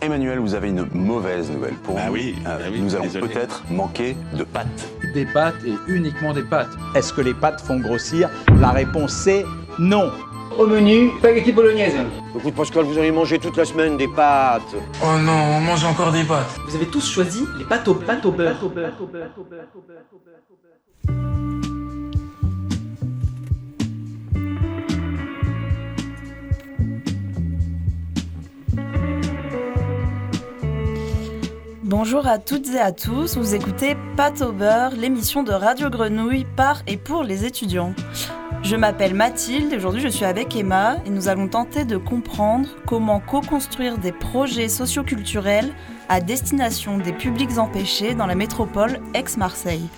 Emmanuel, vous avez une mauvaise nouvelle pour Ah nous. oui, Euh, ah oui, nous allons peut-être manquer de pâtes. Des pâtes et uniquement des pâtes. Est-ce que les pâtes font grossir La réponse c'est non. Au menu, spaghetti bolognaise. Écoute Pascal, vous allez manger toute la semaine des pâtes. Oh non, on mange encore des pâtes. Vous avez tous choisi les pâtes au, pâtes au beurre. Bonjour à toutes et à tous, vous écoutez Pâte au l'émission de Radio Grenouille par et pour les étudiants. Je m'appelle Mathilde aujourd'hui je suis avec Emma et nous allons tenter de comprendre comment co-construire des projets socioculturels à destination des publics empêchés dans la métropole Aix-Marseille.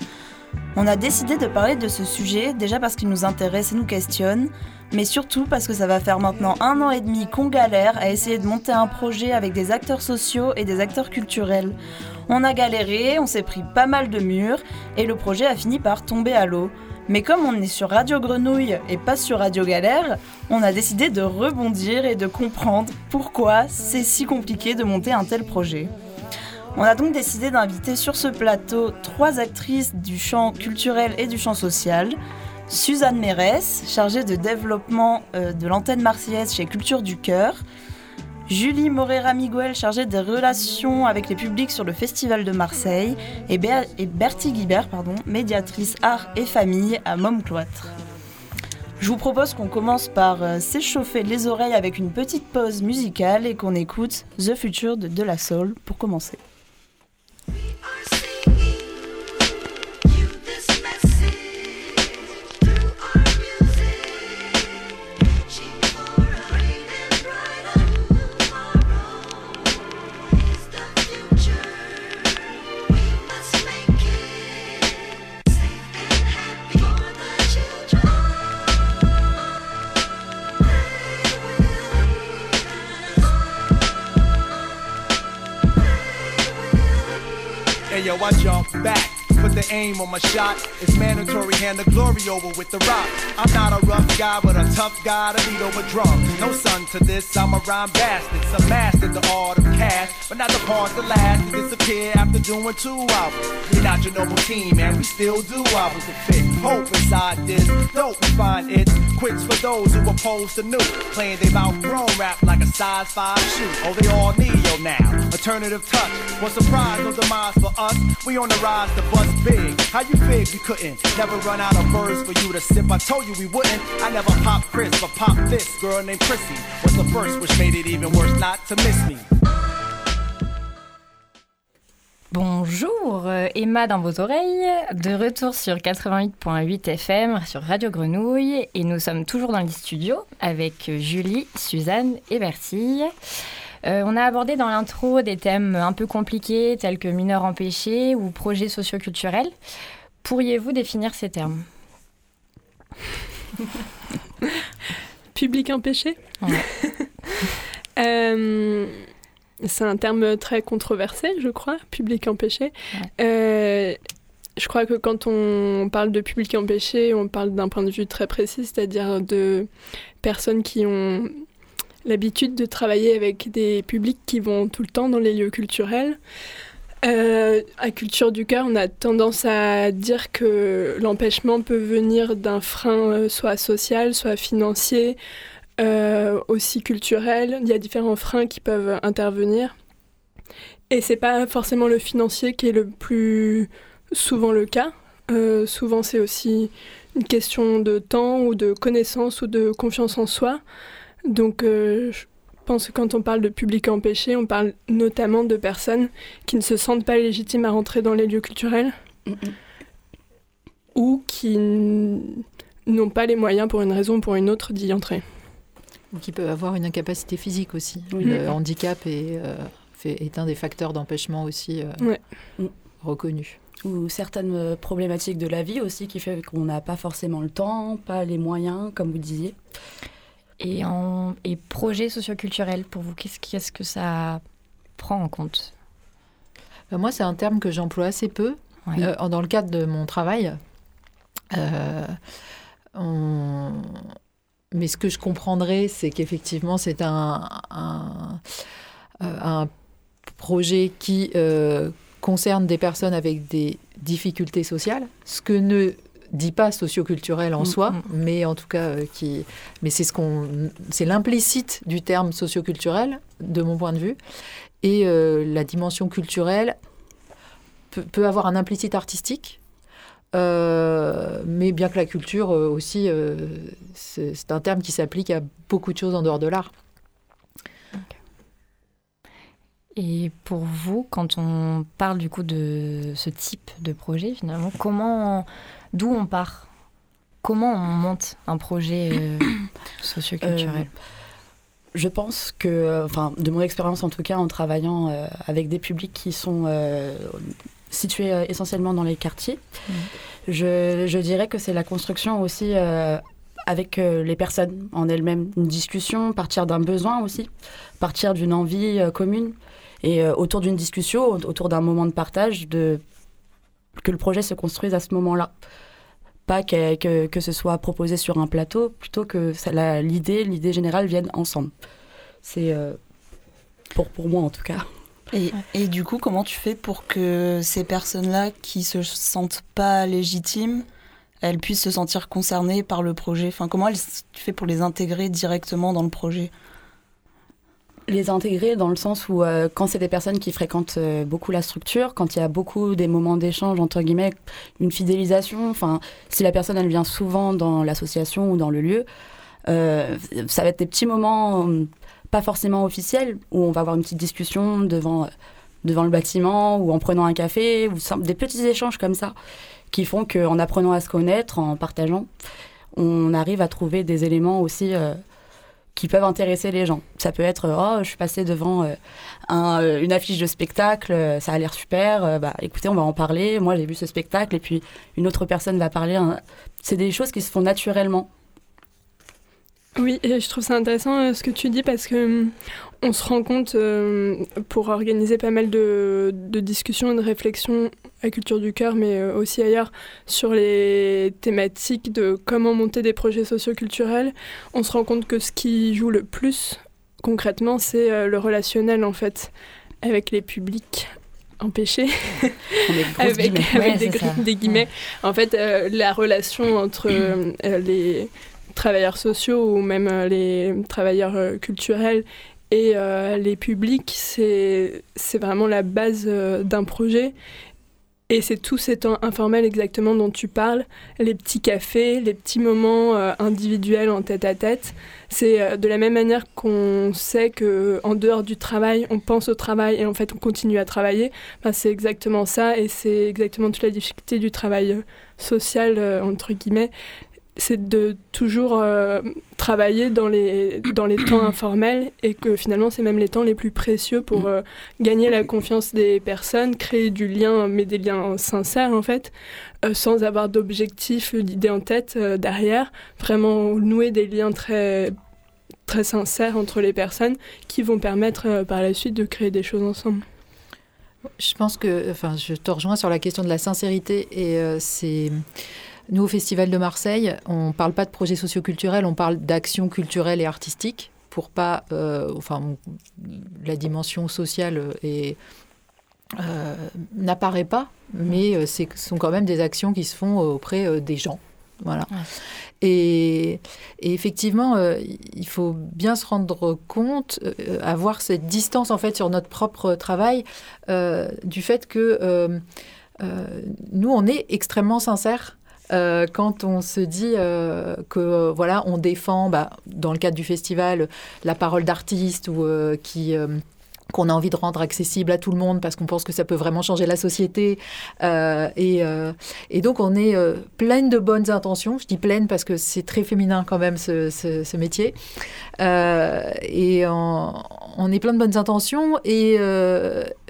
On a décidé de parler de ce sujet déjà parce qu'il nous intéresse et nous questionne, mais surtout parce que ça va faire maintenant un an et demi qu'on galère à essayer de monter un projet avec des acteurs sociaux et des acteurs culturels. On a galéré, on s'est pris pas mal de murs et le projet a fini par tomber à l'eau. Mais comme on est sur Radio Grenouille et pas sur Radio Galère, on a décidé de rebondir et de comprendre pourquoi c'est si compliqué de monter un tel projet. On a donc décidé d'inviter sur ce plateau trois actrices du champ culturel et du champ social. Suzanne Mérès, chargée de développement euh, de l'antenne marseillaise chez Culture du Cœur. Julie Morera-Miguel, chargée des relations avec les publics sur le Festival de Marseille. Et, Ber- et Bertie Guibert, pardon, médiatrice art et famille à Montcloître. Je vous propose qu'on commence par euh, s'échauffer les oreilles avec une petite pause musicale et qu'on écoute The Future de De La Soul pour commencer. Aim on my shot. It's mandatory, hand the glory over with the rock. I'm not a rough guy, but a tough guy to beat over drums. No son to this, I'm a rhyme bastard. Some mastered the art of cash, but not the part that last to disappear after doing two albums. We're not your normal team, man. We still do albums that fit. Hope inside this. We find it. Quits for those who oppose the new. Playing they've outgrown rap like a size 5 shoe. Oh, they all need yo now. Alternative touch. What surprise, no demise for us. We on the rise to bust big. How you fig we couldn't? Never run out of words for you to sip. I told you we wouldn't. I never pop Chris, but pop this girl named Chrissy. Was the first, which made it even worse not to miss me. Bonjour, euh, Emma dans vos oreilles, de retour sur 88.8 FM sur Radio Grenouille et nous sommes toujours dans les studios avec euh, Julie, Suzanne et Bertille. Euh, on a abordé dans l'intro des thèmes un peu compliqués tels que mineurs empêchés ou projets socioculturels. Pourriez-vous définir ces termes? Public empêché? Ouais. Euh, C'est un terme très controversé, je crois, public empêché. Euh, je crois que quand on parle de public empêché, on parle d'un point de vue très précis, c'est-à-dire de personnes qui ont l'habitude de travailler avec des publics qui vont tout le temps dans les lieux culturels. Euh, à Culture du Cœur, on a tendance à dire que l'empêchement peut venir d'un frein euh, soit social, soit financier, euh, aussi culturel. Il y a différents freins qui peuvent intervenir. Et c'est pas forcément le financier qui est le plus souvent le cas. Euh, souvent, c'est aussi une question de temps ou de connaissance ou de confiance en soi. Donc, euh, je pense que quand on parle de public empêché, on parle notamment de personnes qui ne se sentent pas légitimes à rentrer dans les lieux culturels ou qui n'ont pas les moyens pour une raison ou pour une autre d'y entrer. Ou qui peuvent avoir une incapacité physique aussi. Oui. Le handicap est, euh, fait- est un des facteurs d'empêchement aussi euh, Ouais. reconnu. Ou certaines euh, problématiques de la vie aussi qui fait qu'on n'a pas forcément le temps, pas les moyens, comme vous disiez. Et, en, et projets socioculturels, pour vous, qu'est-ce qu'est-ce que ça prend en compte? Ben, moi, c'est un terme que j'emploie assez peu Ouais. euh, dans le cadre de mon travail. Euh, on- Mais ce que je comprendrais, c'est qu'effectivement, c'est un, un, euh, un projets qui concernent des personnes avec des difficultés sociales, ce que ne dit pas socioculturel en Mm, soi, mm. mais en tout cas euh, qui, mais c'est ce qu'on, c'est l'implicite du terme socioculturel de mon point de vue, et euh, la dimension culturelle peut, peut avoir un implicite artistique. Euh, mais bien que la culture euh, aussi, euh, c'est un terme qui s'applique à beaucoup de choses en dehors de l'art. Et pour vous, quand on parle du coup de ce type de projet, finalement, comment, d'où on part? Comment on monte un projet socioculturel? Je pense que, enfin, de mon expérience en tout cas, en travaillant euh, avec des publics qui sont euh, situés euh, essentiellement dans les quartiers, je, je dirais que c'est la construction aussi euh, avec euh, les personnes en elles-mêmes. Une discussion, partir d'un besoin aussi, partir d'une envie commune. Et autour d'une discussion, au- autour d'un moment de partage, de, que le projet se construise à ce moment-là. Pas que, que, que ce soit proposé sur un plateau, plutôt que l'idée, l'idée générale viennent ensemble. C'est euh, pour, pour moi en tout cas. Et, et du coup, comment tu fais pour que ces personnes-là qui se sentent pas légitimes, elles puissent se sentir concernées par le projet? Enfin, comment elles- tu fais pour les intégrer directement dans le projet? Les intégrer dans le sens où euh, quand c'est des personnes qui fréquentent euh, beaucoup la structure, quand il y a beaucoup des moments d'échange entre guillemets, une fidélisation, enfin si la personne elle vient souvent dans l'association ou dans le lieu, euh, ça va être des petits moments euh, pas forcément officiels où on va avoir une petite discussion devant devant le bâtiment ou en prenant un café ou des petits échanges comme ça qui font qu'en apprenant à se connaître, en partageant, on arrive à trouver des éléments aussi euh, qui peuvent intéresser les gens. Ça peut être oh je suis passée devant euh, un, euh, une affiche de spectacle, euh, ça a l'air super, euh, bah écoutez on va en parler. Moi j'ai vu ce spectacle et puis une autre personne va parler. hein. C'est des choses qui se font naturellement. Oui, et je trouve ça intéressant euh, ce que tu dis parce que hum, on se rend compte euh, pour organiser pas mal de, de discussions et de réflexions à Culture du Cœur, mais euh, aussi ailleurs, sur les thématiques de comment monter des projets socioculturels. On se rend compte que ce qui joue le plus concrètement, c'est le relationnel en fait avec les publics empêchés. avec guillemets. avec Ouais, des, des guillemets. En fait, euh, la relation entre euh, les travailleurs sociaux ou même euh, les travailleurs euh, culturels et euh, les publics, c'est vraiment la base d'un projet. Et c'est tous ces temps informels exactement dont tu parles, les petits cafés, les petits moments individuels en tête à tête. C'est de la même manière qu'on sait que en dehors du travail, on pense au travail et en fait on continue à travailler. Ben, c'est exactement ça et c'est exactement toute la difficulté du travail social entre guillemets. C'est de toujours euh, travailler dans les, dans les temps informels et que finalement c'est même les temps les plus précieux pour euh, gagner la confiance des personnes, créer du lien, mais des liens sincères en fait, euh, sans avoir d'objectif, d'idée en tête derrière, vraiment nouer des liens très très sincères entre les personnes qui vont permettre par la suite de créer des choses ensemble. Je pense que, enfin, je te rejoins sur la question de la sincérité et c'est. Nous, au Festival de Marseille, on ne parle pas de projet socioculturel, on parle d'action culturelle et artistique pour pas. euh, enfin, la dimension sociale est, euh, n'apparaît pas, mais euh, ce sont quand même des actions qui se font auprès euh, des gens. Voilà. Et, et effectivement, euh, il faut bien se rendre compte, euh, avoir cette distance en fait sur notre propre travail, euh, du fait que euh, euh, nous, on est extrêmement sincères. Euh, quand on se dit euh, que euh, voilà, on défend, bah, dans le cadre du festival, la parole d'artistes ou qui qu'on a envie de rendre accessible à tout le monde parce qu'on pense que ça peut vraiment changer la société. Euh, et, euh, et donc, on est euh, pleine de bonnes intentions. Je dis pleine parce que c'est très féminin quand même, ce, métier. Euh, et on, on est plein de bonnes intentions. Et,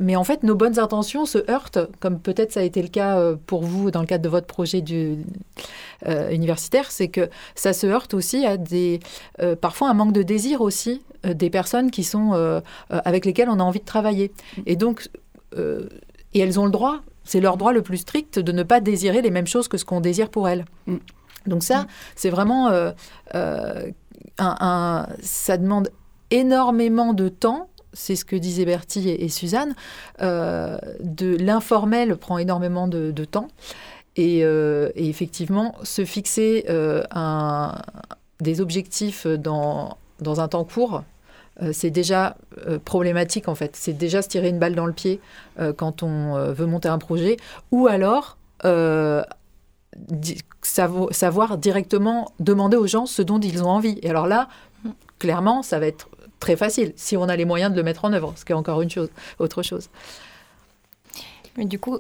mais en fait, nos bonnes intentions se heurtent, comme peut-être ça a été le cas pour vous dans le cadre de votre projet du, universitaire, c'est que ça se heurte aussi à des, euh, parfois un manque de désir aussi euh, des personnes qui sont euh, euh, avec lesquelles on a envie de travailler. Et donc, euh, et elles ont le droit, c'est leur droit le plus strict de ne pas désirer les mêmes choses que ce qu'on désire pour elles. Donc ça, c'est vraiment euh, euh, un, un- ça demande énormément de temps c'est ce que disaient Bertie et, Suzanne, de l'informel prend énormément de, temps. Et, effectivement, se fixer un, des objectifs dans, dans un temps court, c'est déjà problématique en fait. C'est déjà se tirer une balle dans le pied quand on veut monter un projet. Ou alors savoir directement demander aux gens ce dont ils ont envie. Et alors là, clairement, ça va être très facile si on a les moyens de le mettre en œuvre, ce qui est encore une chose, autre chose. Mais du coup,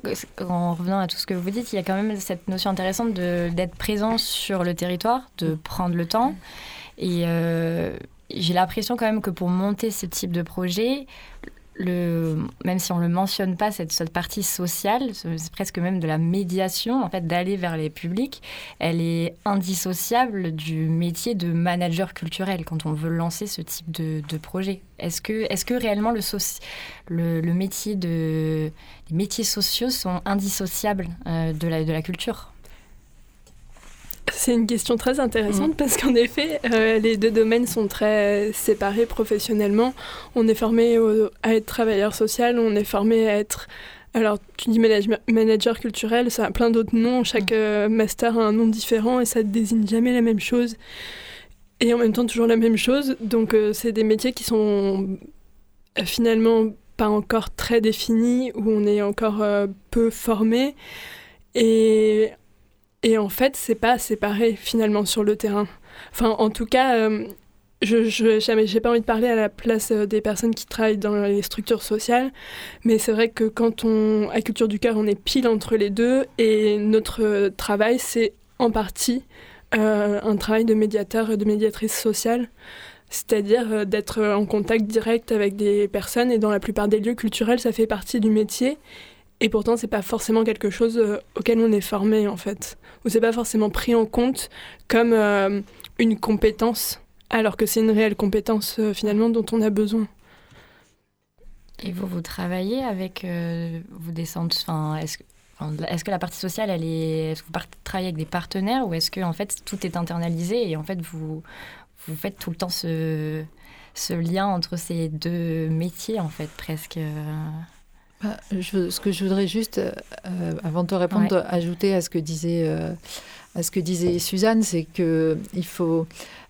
en revenant à tout ce que vous dites, il y a quand même cette notion intéressante d'être présent sur le territoire, de prendre le temps. Et euh, j'ai l'impression quand même que pour monter ce type de projet, même si on ne le mentionne pas, cette, partie sociale, c'est presque même de la médiation, en fait, d'aller vers les publics, elle est indissociable du métier de manager culturel quand on veut lancer ce type de, projet. Est-ce que, est que réellement le, métier de, les métiers sociaux sont indissociables euh, de la culture? C'est une question très intéressante mm. parce qu'en effet, euh, les deux domaines sont très séparés professionnellement. On est formé à être travailleur social, on est formé à être... Alors, tu dis manager culturel, ça a plein d'autres noms. Chaque mm. euh, master a un nom différent et ça ne désigne jamais la même chose. Et en même temps, toujours la même chose. Donc, euh, c'est des métiers qui sont finalement pas encore très définis, où on est encore peu formé. Et et en fait, c'est pas séparé finalement sur le terrain. Enfin, en tout cas, euh, je n'ai pas envie de parler à la place euh, des personnes qui travaillent dans les structures sociales, mais c'est vrai que quand on, à Culture du Cœur, on est pile entre les deux et notre travail, c'est en partie euh, un travail de médiateur et de médiatrice sociale, c'est-à-dire d'être en contact direct avec des personnes et dans la plupart des lieux culturels, ça fait partie du métier et pourtant, c'est pas forcément quelque chose euh, auquel on est formé, en fait. Ou c'est pas forcément pris en compte comme euh, une compétence, alors que c'est une réelle compétence, euh, finalement, dont on a besoin. Et vous, vous travaillez avec vos descentes enfin, est-ce que, est que la partie sociale, elle est, est-ce que vous travaillez avec des partenaires ou est-ce que en fait tout est internalisé et en fait vous, vous faites tout le temps ce lien entre ces deux métiers en fait presque bah, ce que je voudrais juste, euh, avant de te répondre, ajouter à ce que disait, euh, à ce que disait Suzanne, c'est que il faut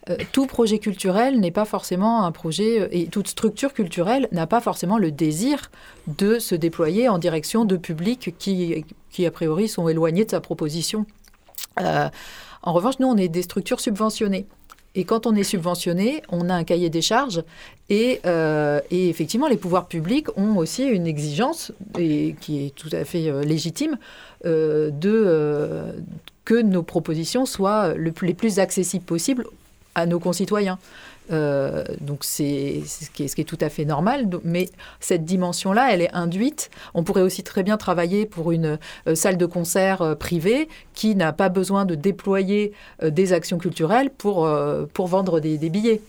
euh, tout projet culturel n'est pas forcément un projet et toute structure culturelle n'a pas forcément le désir de se déployer en direction de publics qui, qui a priori sont éloignés de sa proposition. en revanche, nous, on est des structures subventionnées. Et quand on est subventionné, on a un cahier des charges et, euh, effectivement, les pouvoirs publics ont aussi une exigence, qui est tout à fait euh, légitime, euh, de, que nos propositions soient le, les plus accessibles possibles à nos concitoyens. Euh, donc c'est ce qui, est, tout à fait normal. Mais cette dimension-là, elle est induite. On pourrait aussi très bien travailler pour une euh, salle de concert euh, privée qui n'a pas besoin de déployer des actions culturelles pour, pour vendre des, billets.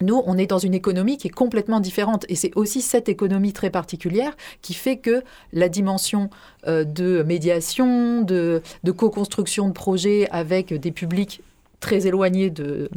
Nous, on est dans une économie qui est complètement différente. Et c'est aussi cette économie très particulière qui fait que la dimension de médiation, de co-construction de projets avec des publics très éloignés de,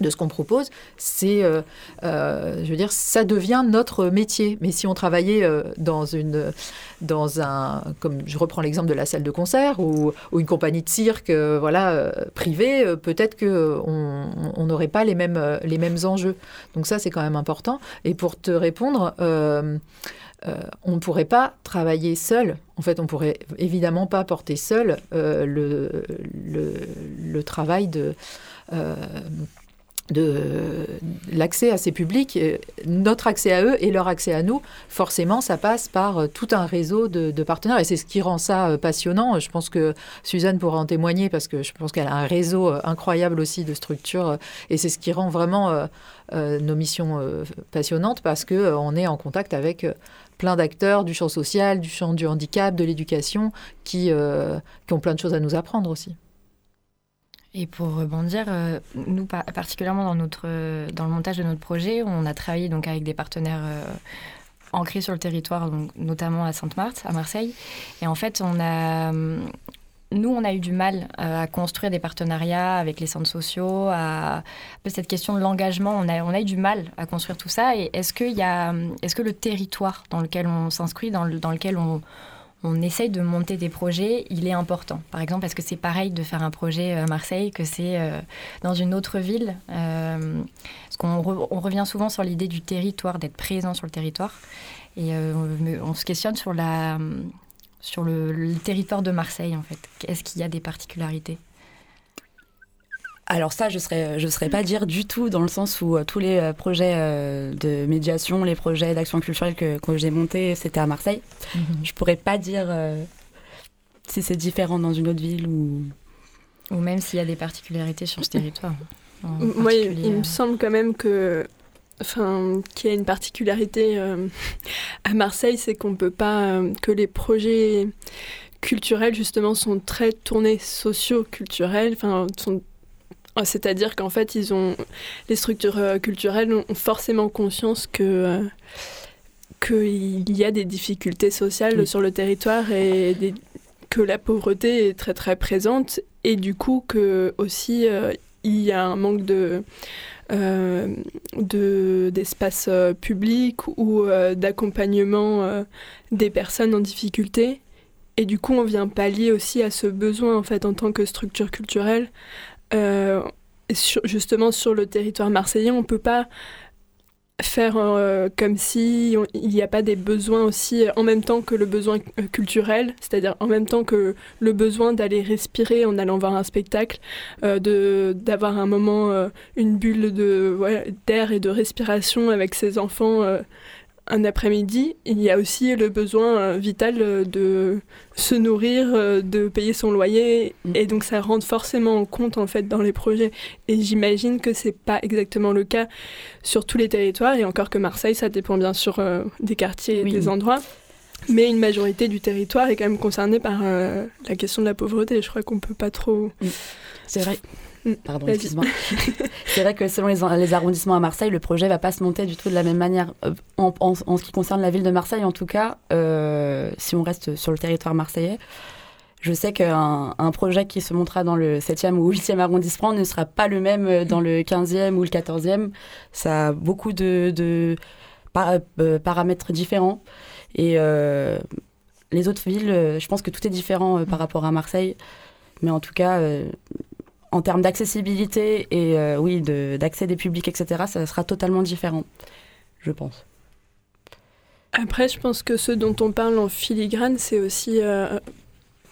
de ce qu'on propose, c'est, euh, euh, je veux dire, ça devient notre métier. Mais si on travaillait euh, dans une, dans un, comme je reprends l'exemple de la salle de concert ou, une compagnie de cirque, voilà, privée, peut-être que on n'aurait pas les mêmes, les mêmes enjeux. Donc ça, c'est quand même important. Et pour te répondre. on ne pourrait pas travailler seul. En fait, on pourrait évidemment pas porter seul le, le, travail de, de l'accès à ces publics, euh, notre accès à eux et leur accès à nous, forcément, ça passe par euh, tout un réseau de, partenaires. Et c'est ce qui rend ça euh, passionnant. Je pense que Suzanne pourra en témoigner parce que je pense qu'elle a un réseau incroyable aussi de structures. Et c'est ce qui rend vraiment nos missions passionnantes parce qu'on est en contact avec plein d'acteurs du champ social, du champ du handicap, de l'éducation, qui, qui ont plein de choses à nous apprendre aussi. Et pour rebondir, euh, nous particulièrement dans, notre, dans le montage de notre projet, on a travaillé donc avec des partenaires euh, ancrés sur le territoire, donc, notamment à Sainte-Marthe, à Marseille. Et en fait, on a, nous, on a eu du mal à construire des partenariats avec les centres sociaux, à cette question de l'engagement, on a, on a eu du mal à construire tout ça. Et est-ce que, est-ce que le territoire dans lequel on s'inscrit, dans, le, dans lequel on, on essaye de monter des projets, il est important. Par exemple, est-ce que c'est pareil de faire un projet à Marseille que c'est euh, dans une autre ville euh, Parce qu'on on revient souvent sur l'idée du territoire, d'être présent sur le territoire. Et euh, on, se questionne sur, sur le, territoire de Marseille, en fait. Est-ce qu'il y a des particularités? Alors ça, je ne saurais, je serais pas dire du tout dans le sens où tous les projets de médiation, les projets d'action culturelle que, que j'ai montés, c'était à Marseille. Je mhm. ne Je pourrais pas dire si c'est différent dans une autre ville ou... Ou même s'il y a des particularités sur ce territoire. Moi, il, me semble quand même que enfin, qu'il y a une particularité euh, à Marseille, c'est qu'on peut pas euh, que les projets culturels justement sont très tournés socio-culturels, enfin sont c'est-à-dire qu'en fait, ils ont les structures euh, culturelles ont forcément conscience que qu'il y a des difficultés sociales sur le territoire et que la pauvreté est très très présente et du coup que aussi il y a un manque de euh, d'espace euh, public ou euh, d'accompagnement des personnes en difficulté. Et du coup, on vient pallier aussi à ce besoin, en fait, en tant que structure culturelle. Justement, sur le territoire marseillais, on ne peut pas faire euh, comme si il n'y a pas des besoins aussi en même temps que le besoin euh, culturel, c'est-à-dire en même temps que le besoin d'aller respirer en allant voir un spectacle, euh, de d'avoir un moment, une bulle de d'air et de respiration avec ses enfants un après-midi, il y a aussi le besoin euh, vital euh, de se nourrir, euh, de payer son loyer, mm. et donc ça rentre forcément en compte en fait dans les projets. Et j'imagine que c'est pas exactement le cas sur tous les territoires, et encore que Marseille, ça dépend bien sûr des quartiers et des endroits. Mais une majorité du territoire est quand même concernée par la question de la pauvreté. Je crois qu'on peut pas trop. Mm. C'est vrai. Pardon, excuse-moi. c'est vrai que selon les, arrondissements à Marseille, le projet va pas se monter du tout de la même manière. Euh, en, ce qui concerne la ville de Marseille, en tout cas, euh, si on reste sur le territoire marseillais, je sais qu'un un projet qui se montera dans le 7e ou 8e arrondissement ne sera pas le même euh, dans le 15e ou le 14e. Ça a beaucoup de, paramètres différents. Et les autres villes, je pense que tout est différent par rapport à Marseille. Mais en tout cas, en termes d'accessibilité et euh, oui, d'accès des publics, etc., ça sera totalement différent, je pense. Après, je pense que ce dont on parle en filigrane, c'est aussi euh,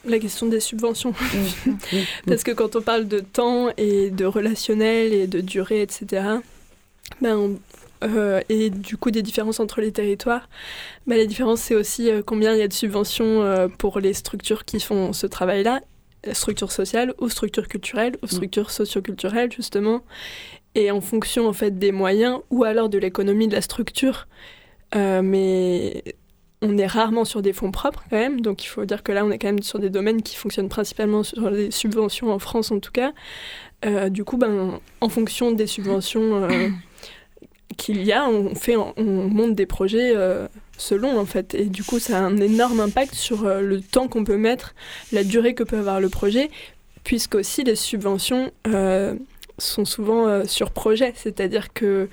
la question des subventions. Parce que quand on parle de temps et de relationnel et de durée, etc., ben, euh, et du coup des différences entre les territoires, ben, la différence c'est aussi combien il y a de subventions pour les structures qui font ce travail-là structure sociale ou structure culturelle ou mm. structure socioculturelle justement. Et en fonction en fait des moyens ou alors de l'économie de la structure euh, mais on est rarement sur des fonds propres quand même. Donc il faut dire que là on est quand même sur des domaines qui fonctionnent principalement sur les subventions en France en tout cas. Euh, du coup ben en fonction des subventions euh, qu'il y a on fait on monte des projets selon en fait. Et du coup, ça a un énorme impact sur euh, le temps qu'on peut mettre, la durée que peut avoir le projet, puisqu'aussi les subventions euh, sont souvent euh, sur projet, c'est-à-dire que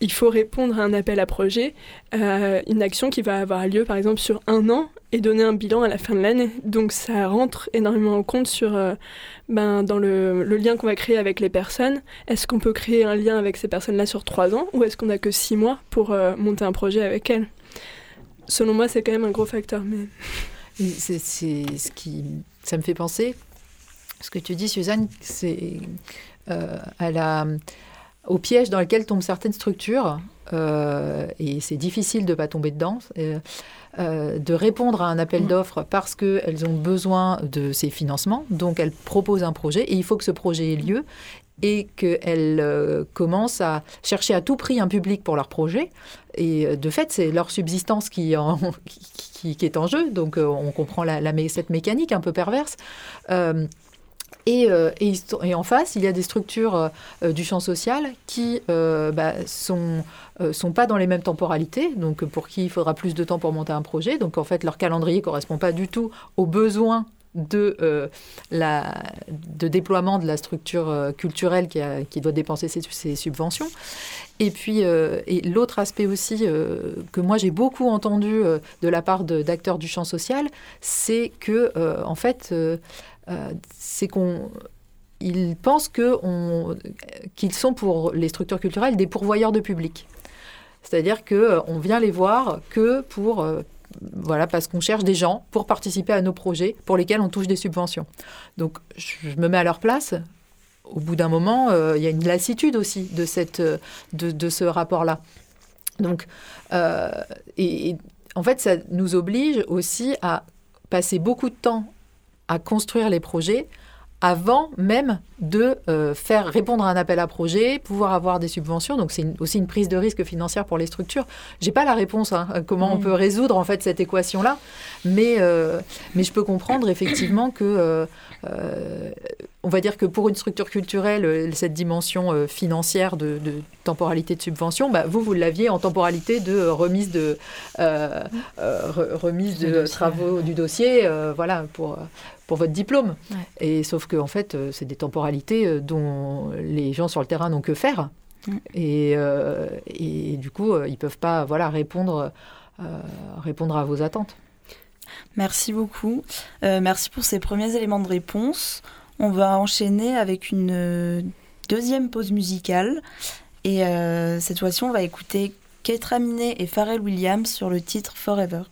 il faut répondre à un appel à projet, une action qui va avoir lieu par exemple sur un an et donner un bilan à la fin de l'année. Donc ça rentre énormément en compte sur ben, dans le, lien qu'on va créer avec les personnes. Est-ce qu'on peut créer un lien avec ces personnes-là sur trois ans ou est-ce qu'on n'a que six mois pour monter un projet avec elles? Selon moi, c'est quand même un gros facteur. Mais... C'est ce qui. Ça me fait penser. Ce que tu dis, Suzanne, c'est euh, à la, au piège dans lequel tombent certaines structures, euh, et c'est difficile de ne pas tomber dedans, euh, euh, de répondre à un appel mm. d'offres parce qu'elles ont besoin de ces financements. Donc elles proposent un projet et il faut que ce projet ait lieu et qu'elles euh, commencent à chercher à tout prix un public pour leur projet. Et de fait, c'est leur subsistance qui, en, qui, est en jeu. Donc on comprend la, cette mécanique un peu perverse. Et, et, en face, il y a des structures du champ social qui ne bah, sont, pas dans les mêmes temporalités, donc pour qui il faudra plus de temps pour monter un projet. Donc en fait, leur calendrier correspond pas du tout aux besoins de, euh, déploiement de la structure euh, culturelle qui, doit dépenser ses, ses subventions. Et puis, euh, l'autre aspect aussi euh, que moi j'ai beaucoup entendu euh, de la part d'acteurs du champ social, c'est que, euh, en fait, euh, euh, c'est qu'on. Ils pensent qu'ils sont pour les structures culturelles des pourvoyeurs de public. C'est-à-dire qu'on vient les voir que pour. euh, voilà, parce qu'on cherche des gens pour participer à nos projets pour lesquels on touche des subventions. Donc, je me mets à leur place au bout d'un moment, euh, il y a une lassitude aussi de, cette, euh, de, ce rapport-là. Donc, euh, et en fait, ça nous oblige aussi à passer beaucoup de temps à construire les projets avant même de euh, faire répondre à un appel à projet, pouvoir avoir des subventions. Donc c'est aussi une prise de risque financière pour les structures. J'ai pas la réponse hein, à comment on Mm. peut résoudre en fait cette équation-là, mais euh, mais je peux comprendre effectivement que euh, euh, on va dire que pour une structure culturelle, euh, cette dimension euh, financière de, de temporalité de subvention, bah, vous, vous l'aviez en temporalité de remise de, euh, re- remise Du de dossier. travaux du dossier, euh, voilà, pour, pour votre diplôme. Ouais. Et sauf que, en fait, c'est des temporalités dont les gens sur le terrain n'ont que faire. Et, et du coup, ils peuvent pas voilà, répondre, répondre à vos attentes. Merci beaucoup. Euh, merci pour ces premiers éléments de réponse. On va enchaîner avec une euh, deuxième pause musicale. Et euh, cette fois-ci, on va écouter Ketra Minet et Pharrell Williams sur le titre Forever.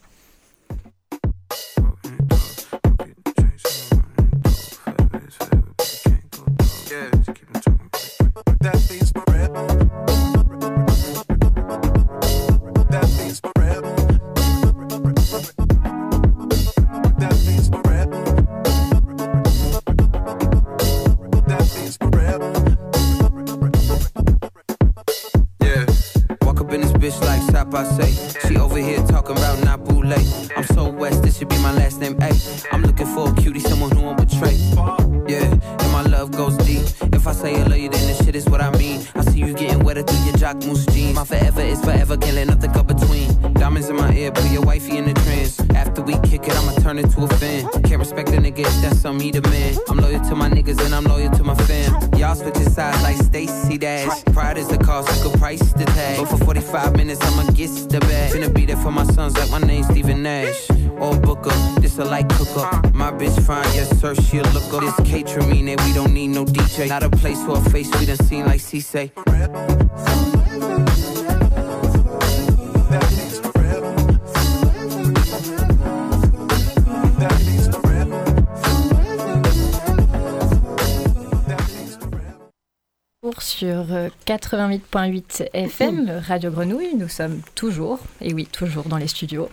88.8 FM, Radio Grenouille, nous sommes toujours, et oui, toujours dans les studios.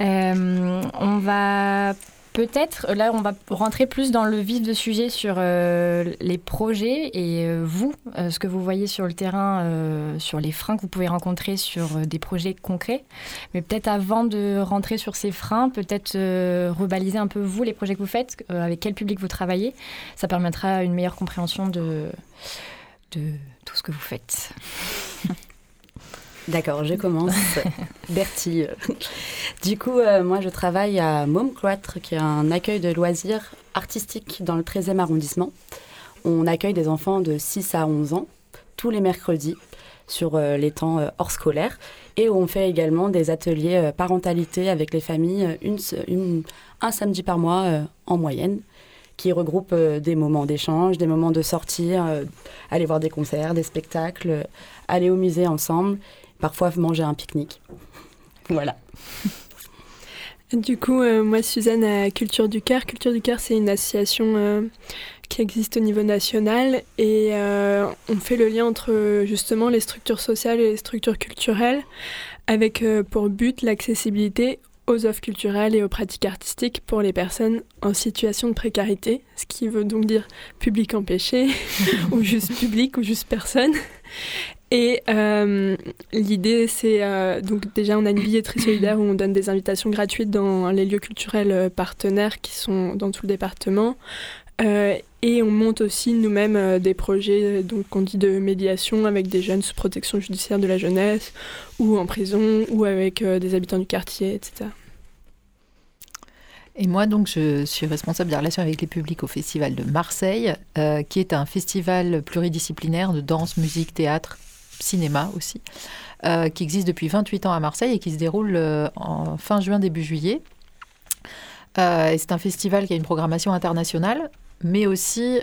Euh, on va peut-être, là, on va rentrer plus dans le vif de sujet sur euh, les projets et euh, vous, euh, ce que vous voyez sur le terrain, sur les freins que vous pouvez rencontrer sur des projets concrets. Mais peut-être avant de rentrer sur ces freins, peut-être rebaliser un peu vous, les projets que vous faites, avec quel public vous travaillez. Ça permettra une meilleure compréhension de de tout ce que vous faites. D'accord, je commence. Bertie. Du coup, euh, moi, je travaille à Môme Cloître, qui est un accueil de loisirs artistiques dans le 13e arrondissement. On accueille des enfants de 6 à 11 ans tous les mercredis sur euh, les temps euh, hors scolaires et on fait également des ateliers euh, parentalité avec les familles euh, une, se- une- un samedi par mois euh, en moyenne qui regroupe euh, des moments d'échange, des moments de sortir, euh, aller voir des concerts, des spectacles, euh, aller au musée ensemble, parfois manger un pique-nique. Voilà. Du coup, moi, Suzanne, à Culture du Cœur. Culture du Cœur, c'est une association qui existe au niveau national et on fait le lien entre justement les structures sociales et les structures culturelles avec pour but l'accessibilité aux offres culturelles et aux pratiques artistiques pour les personnes en situation de précarité, ce qui veut donc dire public empêché, ou juste public, ou juste personne. Et euh, l'idée, c'est euh, donc déjà, on a une billetterie solidaire où on donne des invitations gratuites dans les lieux culturels euh, partenaires qui sont dans tout le département. Euh, et on monte aussi nous-mêmes euh, des projets, euh, donc qu'on dit de médiation avec des jeunes sous protection judiciaire de la jeunesse, ou en prison, ou avec euh, des habitants du quartier, etc. Et moi, donc, je suis responsable des relations avec les publics au Festival de Marseille, qui est un festival pluridisciplinaire de danse, musique, théâtre, cinéma aussi, qui existe depuis 28 ans à Marseille et qui se déroule en fin juin, début juillet. et c'est un festival qui a une programmation internationale, mais aussi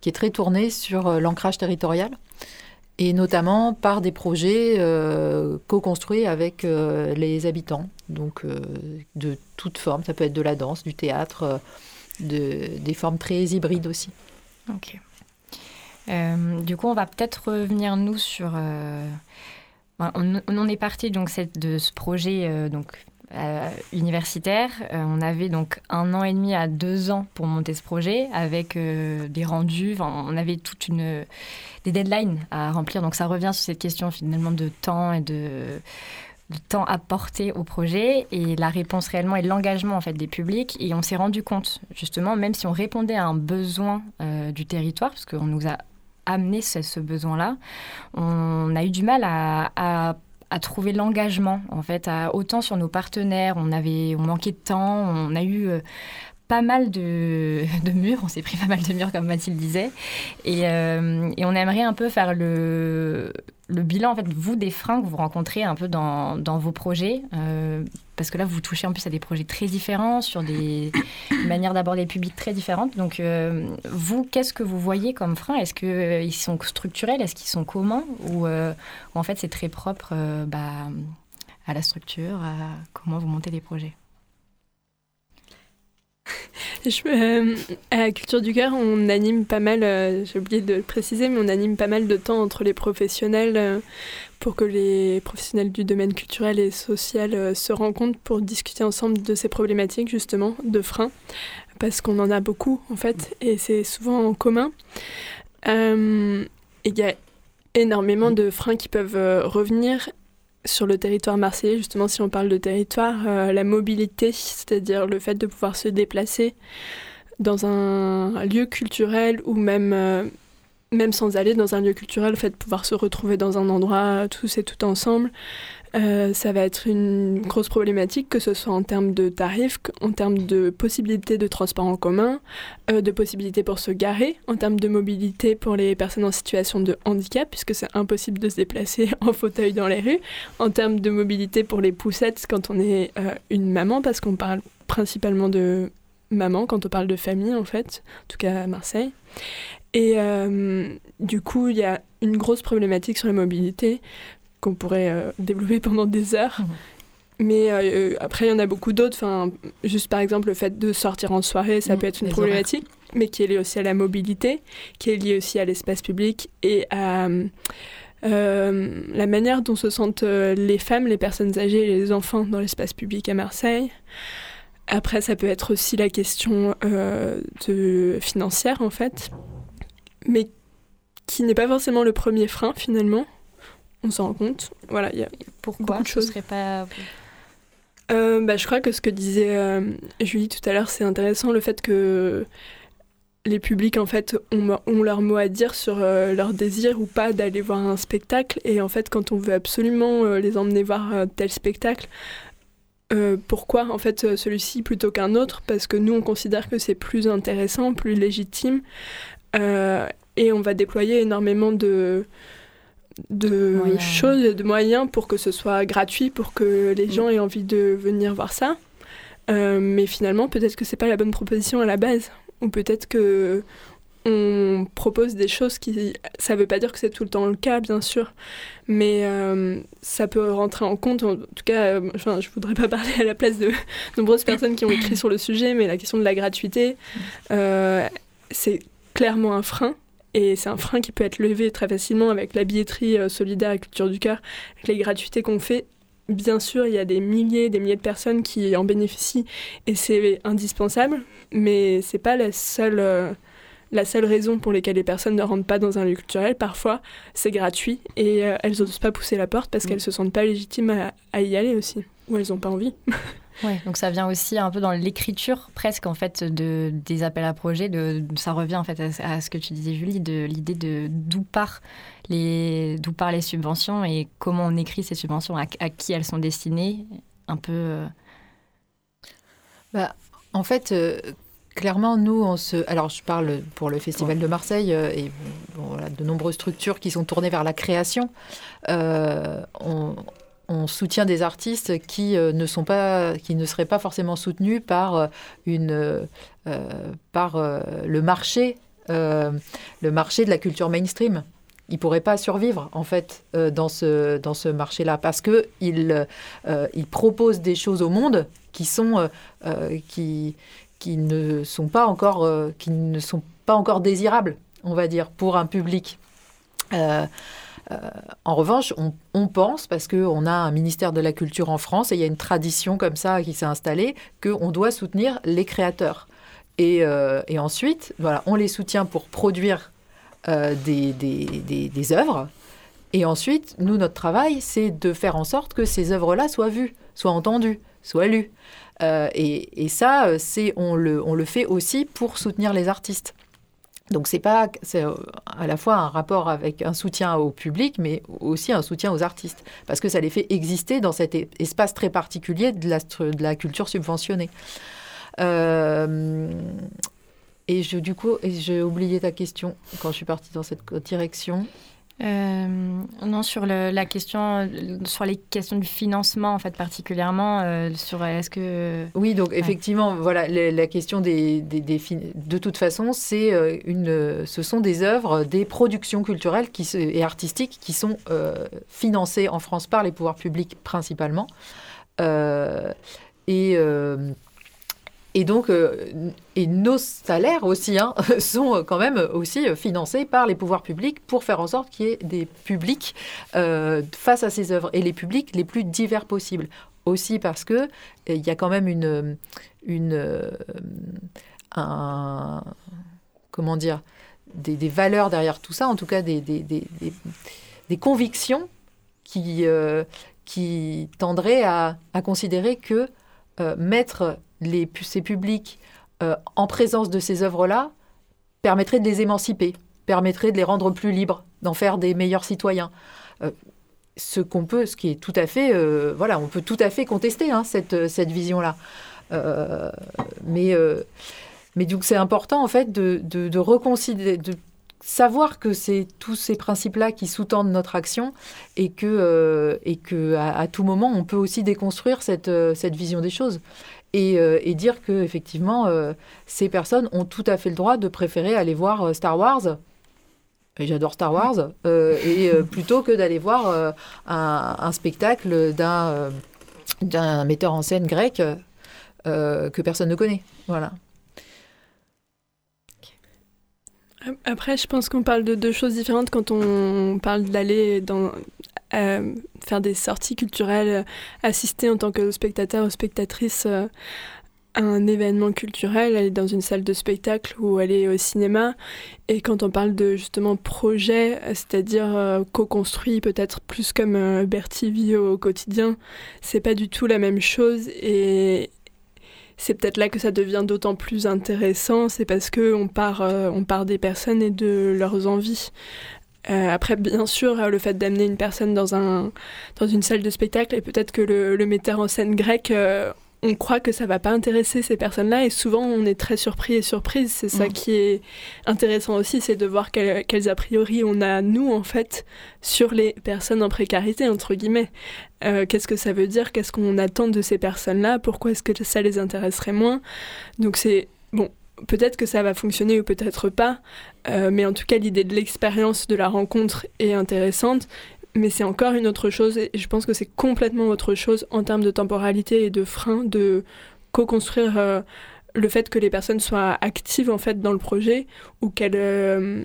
qui est très tourné sur l'ancrage territorial et notamment par des projets euh, co-construits avec euh, les habitants, donc euh, de toutes formes. Ça peut être de la danse, du théâtre, de, des formes très hybrides aussi. Ok. du coup, on va peut-être revenir nous sur. On, on, est parti donc de ce projet donc euh, universitaire. Euh, on avait donc un an et demi à deux ans pour monter ce projet avec euh, des rendus. on avait toute une des deadlines à remplir. Donc ça revient sur cette question finalement de temps et de, de temps apporté au projet et la réponse réellement et l'engagement en fait des publics. Et on s'est rendu compte justement, même si on répondait à un besoin du territoire, parce qu'on nous a amené ce, ce besoin-là, on a eu du mal à à trouver l'engagement, en fait, à, autant sur nos partenaires, on, avait, on manquait de temps, on a eu euh, pas mal de, murs, on s'est pris pas mal de murs, comme Mathilde disait, et, euh, on aimerait un peu faire le, bilan, en fait, vous, des freins que vous rencontrez un peu dans, vos projets, euh, parce que là, vous touchez en plus à des projets très différents, sur des manières d'aborder le public très différentes. Donc, euh, vous, qu'est-ce que vous voyez comme freins Est-ce qu'ils sont structurels? Est-ce qu'ils sont communs? Ou en fait, c'est très propre bah, à la structure, à comment vous montez les projets? je, à Culture du Cœur, on anime pas mal, euh, j'ai oublié de le préciser, mais on anime pas mal de temps entre les professionnels euh, pour que les professionnels du domaine culturel et social euh, se rencontrent pour discuter ensemble de ces problématiques, justement, de freins, parce qu'on en a beaucoup, en fait, et c'est souvent en commun. Il y a énormément de freins qui peuvent revenir sur le territoire marseillais, justement, si on parle de territoire, euh, la mobilité, c'est-à-dire le fait de pouvoir se déplacer dans un lieu culturel ou même, euh, même sans aller dans un lieu culturel, le fait de pouvoir se retrouver dans un endroit tous et tout ensemble, euh, ça va être une grosse problématique, que ce soit en termes de tarifs, en termes de possibilités de transport en commun, euh, de possibilités pour se garer, en termes de mobilité pour les personnes en situation de handicap, puisque c'est impossible de se déplacer en fauteuil dans les rues, en termes de mobilité pour les poussettes quand on est euh, une maman, parce qu'on parle principalement de maman quand on parle de famille, en fait, en tout cas à Marseille. Et du coup, il y a une grosse problématique sur la mobilité qu'on pourrait euh, développer pendant des heures. Mhm. Mais euh, après, il y en a beaucoup d'autres. Enfin, juste par exemple, le fait de sortir en soirée, ça mhm. peut être une problématique, mais qui est liée aussi à la mobilité, qui est liée aussi à l'espace public et à euh, la manière dont se sentent les femmes, les personnes âgées et les enfants dans l'espace public à Marseille. Après, ça peut être aussi la question de financière, en fait, mais qui n'est pas forcément le premier frein, finalement on s'en rend compte. Voilà, il y a Pourquoi de choses. serait pas... Euh, bah, je crois que ce que disait euh, Julie tout à l'heure, c'est intéressant, le fait que les publics en fait ont, ont leur mot à dire sur euh, leur désir ou pas d'aller voir un spectacle et en fait quand on veut absolument les emmener voir tel spectacle pourquoi en fait celui-ci plutôt qu'un autre? Parce que nous on considère que c'est plus intéressant plus légitime et on va déployer énormément de de choses, de moyens pour que ce soit gratuit, pour que les mm. gens aient envie de venir voir ça. Euh, mais finalement, peut-être que c'est pas la bonne proposition à la base, ou peut-être que on propose des choses qui, ça veut pas dire que c'est tout le temps le cas, bien sûr, mais euh, ça peut rentrer en compte. En tout cas, euh, enfin, je voudrais pas parler à la place de nombreuses personnes qui ont écrit sur le sujet, mais la question de la gratuité, c'est clairement un frein et c'est un frein qui peut être levé très facilement avec la billetterie euh, solidaire et culture du cœur, avec les gratuités qu'on fait. Bien sûr, il y a des milliers, des milliers de personnes qui en bénéficient et c'est indispensable, mais c'est pas la seule, euh, la seule raison pour laquelle les personnes ne rentrent pas dans un lieu culturel. Parfois, c'est gratuit et euh, elles n'osent pas pousser la porte parce mm. qu'elles se sentent pas légitimes à, à y aller aussi, ou elles n'ont pas envie. Ouais, donc ça vient aussi un peu dans l'écriture presque en fait de des appels à projets. De, ça revient en fait à, ce que tu disais Julie, de l'idée de d'où part les d'où part les subventions et comment on écrit ces subventions, à, qui elles sont destinées, un peu. Euh. bah, En fait, euh, clairement, nous, on se. Alors, je parle pour le Festival de Marseille euh, et bon, voilà, de nombreuses structures qui sont tournées vers la création. Euh, on, on, soutient des artistes qui ne sont pas, qui ne seraient pas forcément soutenus par une, par le marché, le marché de la culture mainstream il ne pourrait pas survivre en fait dans ce, marché-là parce qu'il euh, il propose des choses au monde qui sont, euh, ne sont pas encore, euh, qui ne sont pas encore désirables, on va dire, pour un public. Euh, en revanche, on, pense, parce qu'on a un ministère de la Culture en France, et il y a une tradition comme ça qui s'est installée, qu'on doit soutenir les créateurs. Et, et, ensuite, voilà, on les soutient pour produire des, des, œuvres. Et ensuite, nous, notre travail, c'est de faire en sorte que ces œuvres-là soient vues, soient entendues, soient lues. Euh, et, ça, euh, c'est on le fait aussi pour soutenir les artistes. Donc c'est pas c'est euh, à la fois un rapport avec un soutien au public, mais aussi un soutien aux artistes, parce que ça les fait exister dans cet espace très particulier de la, de la culture subventionnée. Euh, et je, du coup, j'ai oublié ta question quand je suis partie dans cette direction. Euh, non, sur le, la question, sur les questions du financement en fait particulièrement, euh, sur est-ce que oui, donc ouais. effectivement, voilà, la, la question des, des, des de toute façon, c'est euh, une, ce sont des œuvres, des productions culturelles qui et artistiques qui sont euh, financées en France par les pouvoirs publics principalement, euh, et et donc, euh, et nos salaires aussi hein, sont quand même aussi financés par les pouvoirs publics pour faire en sorte qu'il y ait des publics euh, face à ces œuvres et les publics les plus divers possibles. Aussi parce que euh, il y a quand même une, une euh, un, comment dire, des, valeurs derrière tout ça, en tout cas des, des, des convictions qui, euh, qui tendraient à, à considérer que mettre les, ces publics euh, en présence de ces œuvres-là permettrait de les émanciper, permettrait de les rendre plus libres, d'en faire des meilleurs citoyens. Euh, ce qu'on peut, ce qui est tout à fait, euh, voilà, on peut tout à fait contester hein, cette, cette vision-là. Mais, mais donc c'est important en fait de, de, de reconsidérer, de savoir que c'est tous ces principes-là qui sous-tendent notre action et que, et que à, à, tout moment on peut aussi déconstruire cette, cette vision des choses et, euh, et dire que effectivement euh, ces personnes ont tout à fait le droit de préférer aller voir Star Wars. Et j'adore Star Wars euh, et plutôt que d'aller voir un, un, spectacle d'un d'un metteur en scène grec que personne ne connaît. Voilà. Après, je pense qu'on parle de deux choses différentes quand on parle d'aller dans euh, faire des sorties culturelles, assister en tant que spectateur ou spectatrice euh, à un événement culturel, aller dans une salle de spectacle ou aller au cinéma. Et quand on parle de justement projet, c'est-à-dire euh, co-construit peut-être plus comme euh, Bertie vit au quotidien, c'est pas du tout la même chose et c'est peut-être là que ça devient d'autant plus intéressant, c'est parce que on part, euh, part des personnes et de leurs envies. Euh, après, bien sûr, le fait d'amener une personne dans, un, dans une salle de spectacle et peut-être que le, le, metteur en scène grec, euh, on croit que ça va pas intéresser ces personnes-là et souvent on est très surpris et surprise. C'est ça mmh. qui est intéressant aussi, c'est de voir quels, a priori on a nous en fait sur les personnes en précarité entre guillemets. Euh, Qu'est-ce que ça veut dire? Qu'est-ce qu'on attend de ces personnes-là? Pourquoi est-ce que ça les intéresserait moins? Donc c'est bon. Peut-être que ça va fonctionner ou peut-être pas, euh, mais en tout cas l'idée de l'expérience de la rencontre est intéressante mais c'est encore une autre chose et je pense que c'est complètement autre chose en termes de temporalité et de frein de co-construire euh, le fait que les personnes soient actives en fait dans le projet ou qu'elles euh,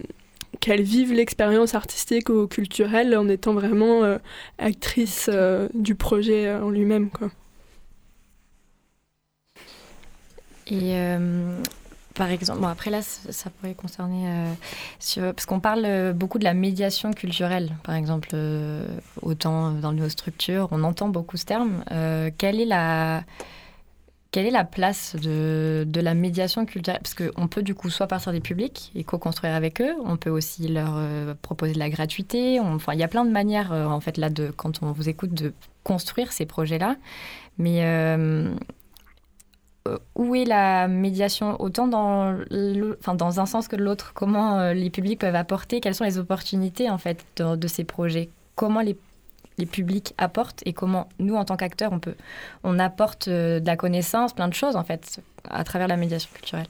vivent l'expérience artistique ou culturelle en étant vraiment actrices du projet en lui-même. Et par exemple, bon après là, ça pourrait concerner, euh, parce qu'on parle euh, beaucoup de la médiation culturelle, par exemple, euh, autant dans nos structures, on entend beaucoup ce terme. Quelle est la quelle est la place de, de la médiation culturelle? Parce qu'on peut du coup soit partir des publics et co-construire avec eux, on peut aussi leur proposer de la gratuité. Enfin, il y a plein de manières, en fait, là, de, quand on vous écoute, de construire ces projets-là. Mais où est la médiation autant dans, enfin, dans un sens que l'autre Comment les publics peuvent apporter Quelles sont les opportunités en fait de, de ces projets Comment les les publics apportent et comment nous, en tant qu'acteurs, on peut, on apporte euh, de la connaissance, plein de choses en fait, à travers la médiation culturelle.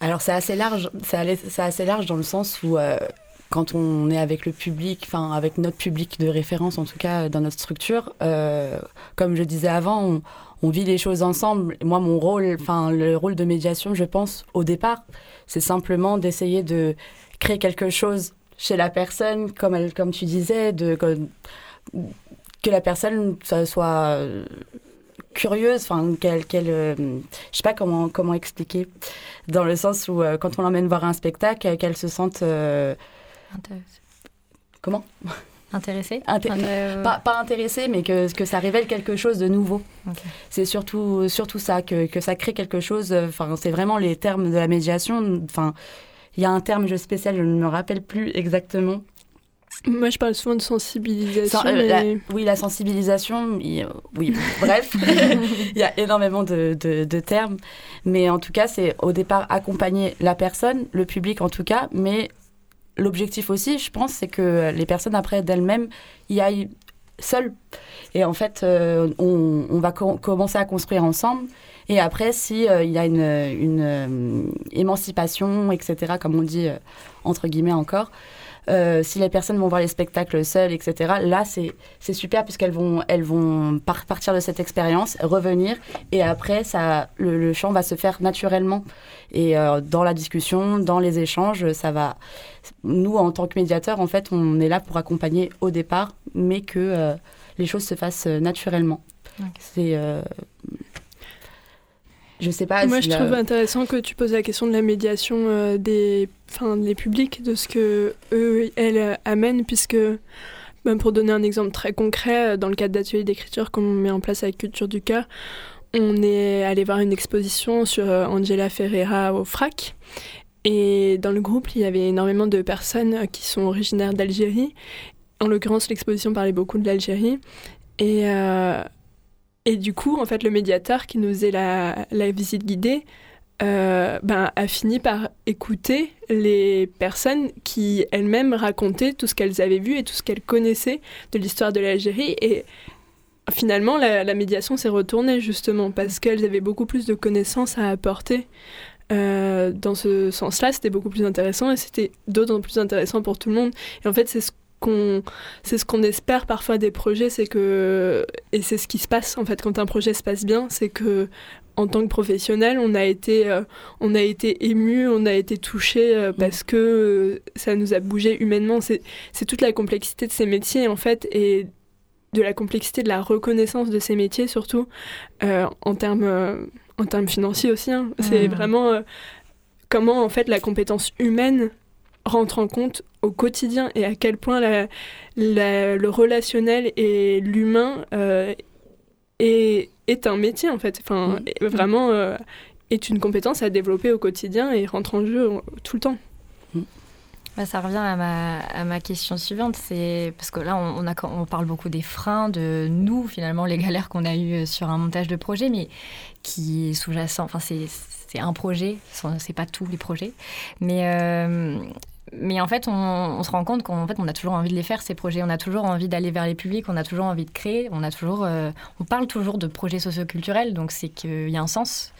Alors c'est assez large, c'est assez large dans le sens où euh, quand on est avec le public, enfin avec notre public de référence en tout cas dans notre structure, euh, comme je disais avant, on, vit les choses ensemble. Moi mon rôle, enfin le rôle de médiation, je pense au départ, c'est simplement d'essayer de créer quelque chose chez la personne, comme, elle, comme tu disais, de, que, la personne soit euh, curieuse, enfin qu'elle, qu'elle euh, je sais pas comment comment expliquer, dans le sens où euh, quand on l'emmène voir un spectacle, qu'elle se sente. Comment? Intéressée pas, pas, intéressée, mais que, que ça révèle quelque chose de nouveau. C'est surtout, surtout ça, que, que ça crée quelque chose. Enfin, c'est vraiment les termes de la médiation. Enfin, il y a un terme spécial, je ne me rappelle plus exactement. Moi, je parle souvent de sensibilisation. Euh, oui, la sensibilisation, oui, bref, il y a énormément de, de, termes. Mais en tout cas, c'est au départ accompagner la personne, le public en tout cas. Mais l'objectif aussi, je pense, c'est que les personnes, après d'elles-mêmes, y aillent seules. Et en fait, euh, on, va commencer à construire ensemble. Et après, s'il euh, y a une, euh, émancipation, etc., comme on dit, entre guillemets encore, si les personnes vont voir les spectacles seules, etc., là, c'est super puisqu'elles vont, elles vont partir de cette expérience, revenir, et après, ça, le, le, chant va se faire naturellement. Et dans la discussion, dans les échanges, ça va... Nous, en tant que médiateurs, en fait, on est là pour accompagner au départ, mais que les choses se fassent naturellement. C'est je sais pas. Moi, je trouve intéressant que tu poses la question de la médiation euh, des, enfin, des publics, de ce que eux, elles amènent, puisque, même pour donner un exemple très concret, euh, dans le cadre d'ateliers d'écriture qu'on met en place avec Culture du cœur, on est allé voir une exposition sur euh, Angela Ferreira au FRAC. Et dans le groupe, il y avait énormément de personnes qui sont originaires d'Algérie. En l'occurrence, l'exposition parlait beaucoup de l'Algérie. Et et du coup, en fait, le médiateur qui nous faisait la, visite guidée euh, ben, a fini par écouter les personnes qui elles-mêmes racontaient tout ce qu'elles avaient vu et tout ce qu'elles connaissaient de l'histoire de l'Algérie. Et finalement, la, médiation s'est retournée justement parce qu'elles avaient beaucoup plus de connaissances à apporter. Euh, dans ce sens-là, c'était beaucoup plus intéressant et c'était d'autant plus intéressant pour tout le monde. Et en fait, c'est ce qu'on c'est ce qu'on espère parfois des projets c'est que et c'est ce qui se passe en fait quand un projet se passe bien c'est que en tant que professionnel on a été euh, on a été ému on a été touché euh, mm. parce que euh, ça nous a bougé humainement c'est c'est toute la complexité de ces métiers en fait et de la complexité de la reconnaissance de ces métiers surtout en termes en termes financiers aussi hein. c'est mm. vraiment comment en fait la compétence humaine rentre en compte au quotidien et à quel point le relationnel et l'humain euh, est, est, un métier en fait. Enfin, vraiment euh, est une compétence à développer au quotidien et rentre en jeu tout le temps. Bah, ça revient à ma, à ma question suivante, c'est parce que là on, a, on parle beaucoup des freins, de nous finalement, les galères qu'on a eues sur un montage de projet, mais qui est sous-jacent, enfin c'est un projet, c'est pas tous les projets, mais euh, mais en fait, on, se rend compte qu'en fait, on a toujours envie de les faire, ces projets. On a toujours envie d'aller vers les publics, on a toujours envie de créer. On, a toujours, euh, on parle toujours de projets socioculturels, donc c'est qu'il y a un sens.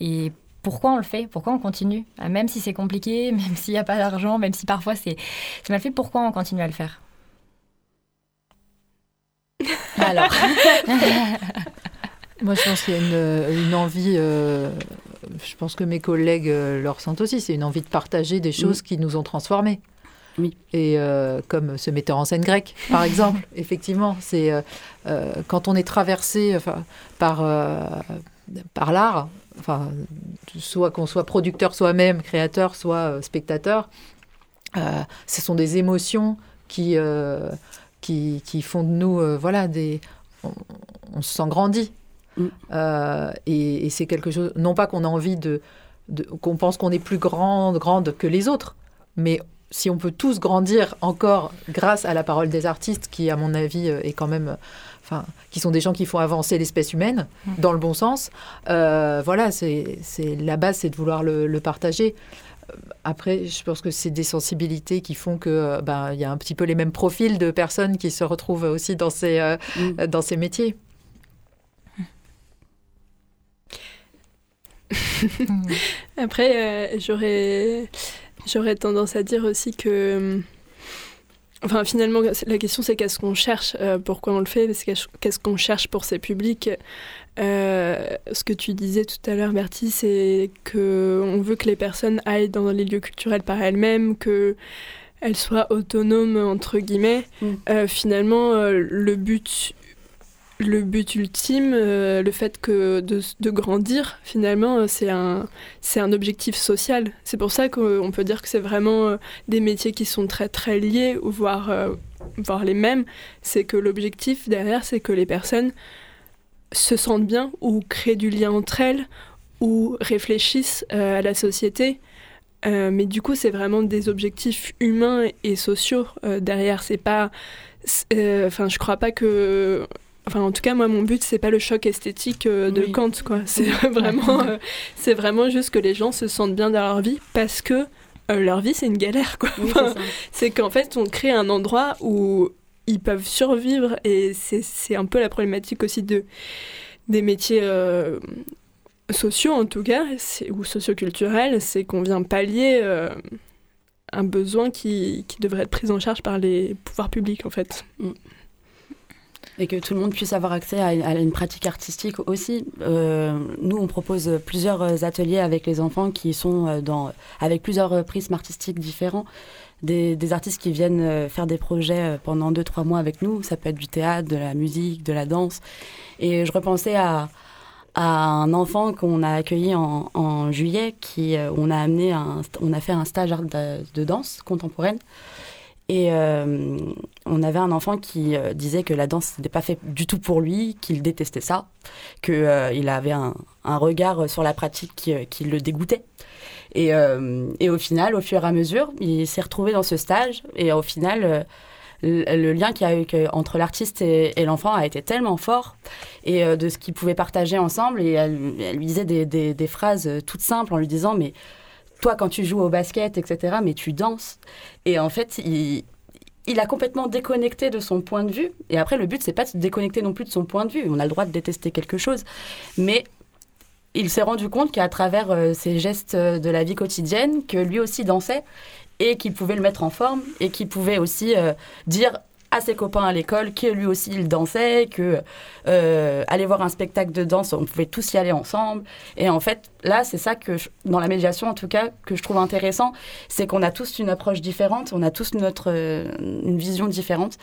Et pourquoi on le fait? Pourquoi on continue? Ah, Même si c'est compliqué, même s'il n'y a pas d'argent, même si parfois c'est mal fait, pourquoi on continue à le faire? Alors Moi, je pense qu'il y a une, une envie euh, je pense que mes collègues euh, le ressentent aussi, c'est une envie de partager des choses qui nous ont transformés. Oui. Et euh, comme ce metteur en scène grec, par exemple, effectivement, c'est euh, quand on est traversé enfin, par, par l'art, enfin, soit qu'on soit producteur soi-même, créateur, soit spectateur, ce sont des émotions qui, qui, qui, font de nous, voilà, des, on, on se sent grandi Mm. Euh, et, c'est quelque chose, non pas qu'on a envie de, qu'on pense qu'on est plus grande, grande que les autres, mais si on peut tous grandir encore grâce à la parole des artistes, qui à mon avis euh, est quand même, enfin, qui sont des gens qui font avancer l'espèce humaine dans le bon sens. Euh, voilà, c'est la base, c'est de vouloir le, le, partager. Après, je pense que c'est des sensibilités qui font que ben il y a un petit peu les mêmes profils de personnes qui se retrouvent aussi dans ces euh, mm. dans ces métiers. Après, euh, j'aurais j'aurais tendance à dire aussi que Enfin, finalement, la question c'est qu'est-ce qu'on cherche, euh, pourquoi on le fait, qu'est-ce qu'on cherche pour ces publics. Euh, ce que tu disais tout à l'heure, Bertie, c'est qu'on veut que les personnes aillent dans les lieux culturels par elles-mêmes, qu'elles soient autonomes, entre guillemets. Mm. Euh, finalement, le but le but ultime, euh, le fait que de, grandir, finalement, euh, c'est un, c'est un objectif social. C'est pour ça qu'on peut dire que c'est vraiment euh, des métiers qui sont très très liés, voire, voire les mêmes. C'est que l'objectif derrière, c'est que les personnes se sentent bien ou créent du lien entre elles ou réfléchissent à la société. mais du coup, c'est vraiment des objectifs humains et sociaux derrière. C'est pas, enfin, je crois pas que Enfin, en tout cas, moi, mon but, c'est pas le choc esthétique euh, de Kant, quoi. C'est vraiment, euh, c'est vraiment juste que les gens se sentent bien dans leur vie parce que euh, leur vie, c'est une galère, quoi. c'est qu'en fait, on crée un endroit où ils peuvent survivre et c'est un peu la problématique aussi de, des métiers sociaux, en tout cas, ou socioculturels, c'est qu'on vient pallier un besoin qui, qui, devrait être pris en charge par les pouvoirs publics, en fait. Mm et que tout le monde puisse avoir accès à, une pratique artistique aussi. Euh, nous, on propose plusieurs ateliers avec les enfants qui sont euh, dans, avec plusieurs prismes artistiques différents. Des, artistes qui viennent euh, faire des projets pendant deux, trois mois avec nous. Ça peut être du théâtre, de la musique, de la danse. Et je repensais à, un enfant qu'on a accueilli en, juillet, qui, on, a amené on a fait un stage de, de danse contemporaine. Et euh, on avait un enfant qui euh, disait que la danse n'était pas fait du tout pour lui, qu'il détestait ça, qu'il euh, avait un, regard sur la pratique qui, le dégoûtait. Et, et, au final, au fur et à mesure, il s'est retrouvé dans ce stage. Et au final, le, lien qu'il y a eu entre l'artiste et, l'enfant a été tellement fort. Et de ce qu'ils pouvaient partager ensemble. Et elle, lui disait des, phrases toutes simples en lui disant Mais toi, quand tu joues au basket, etc., mais tu danses. Et en fait, il, il a complètement déconnecté de son point de vue. Et après, le but, c'est pas de se déconnecter non plus de son point de vue. On a le droit de détester quelque chose. Mais il s'est rendu compte qu'à travers euh, ces gestes de la vie quotidienne, que lui aussi dansait et qu'il pouvait le mettre en forme et qu'il pouvait aussi euh, dire à ses copains à l'école que lui aussi il dansait, que euh, aller voir un spectacle de danse, on pouvait tous y aller ensemble. Et en fait, là, c'est ça que, dans la médiation en tout cas, que je trouve intéressant, c'est qu'on a tous une approche différente, on a tous notre une vision différente,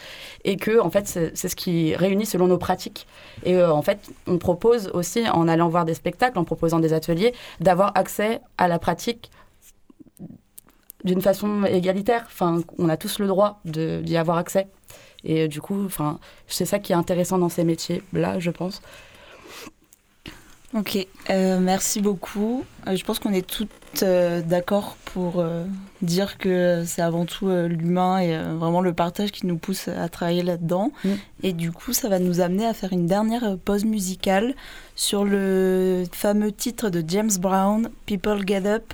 et que en fait, c'est ce qui réunit selon nos pratiques. Et euh, en fait, on propose aussi, en allant voir des spectacles, en proposant des ateliers, d'avoir accès à la pratique d'une façon égalitaire. Enfin, on a tous le droit d'y avoir accès. Et euh, du coup, enfin, c'est ça qui est intéressant dans ces métiers-là, je pense. Ok, euh, merci beaucoup. Euh, je pense qu'on est toutes d'accord pour dire que c'est avant tout l'humain et vraiment le partage qui nous pousse à travailler là-dedans. Mm. Et du coup, ça va nous amener à faire une dernière pause musicale sur le fameux titre de James Brown, People Get Up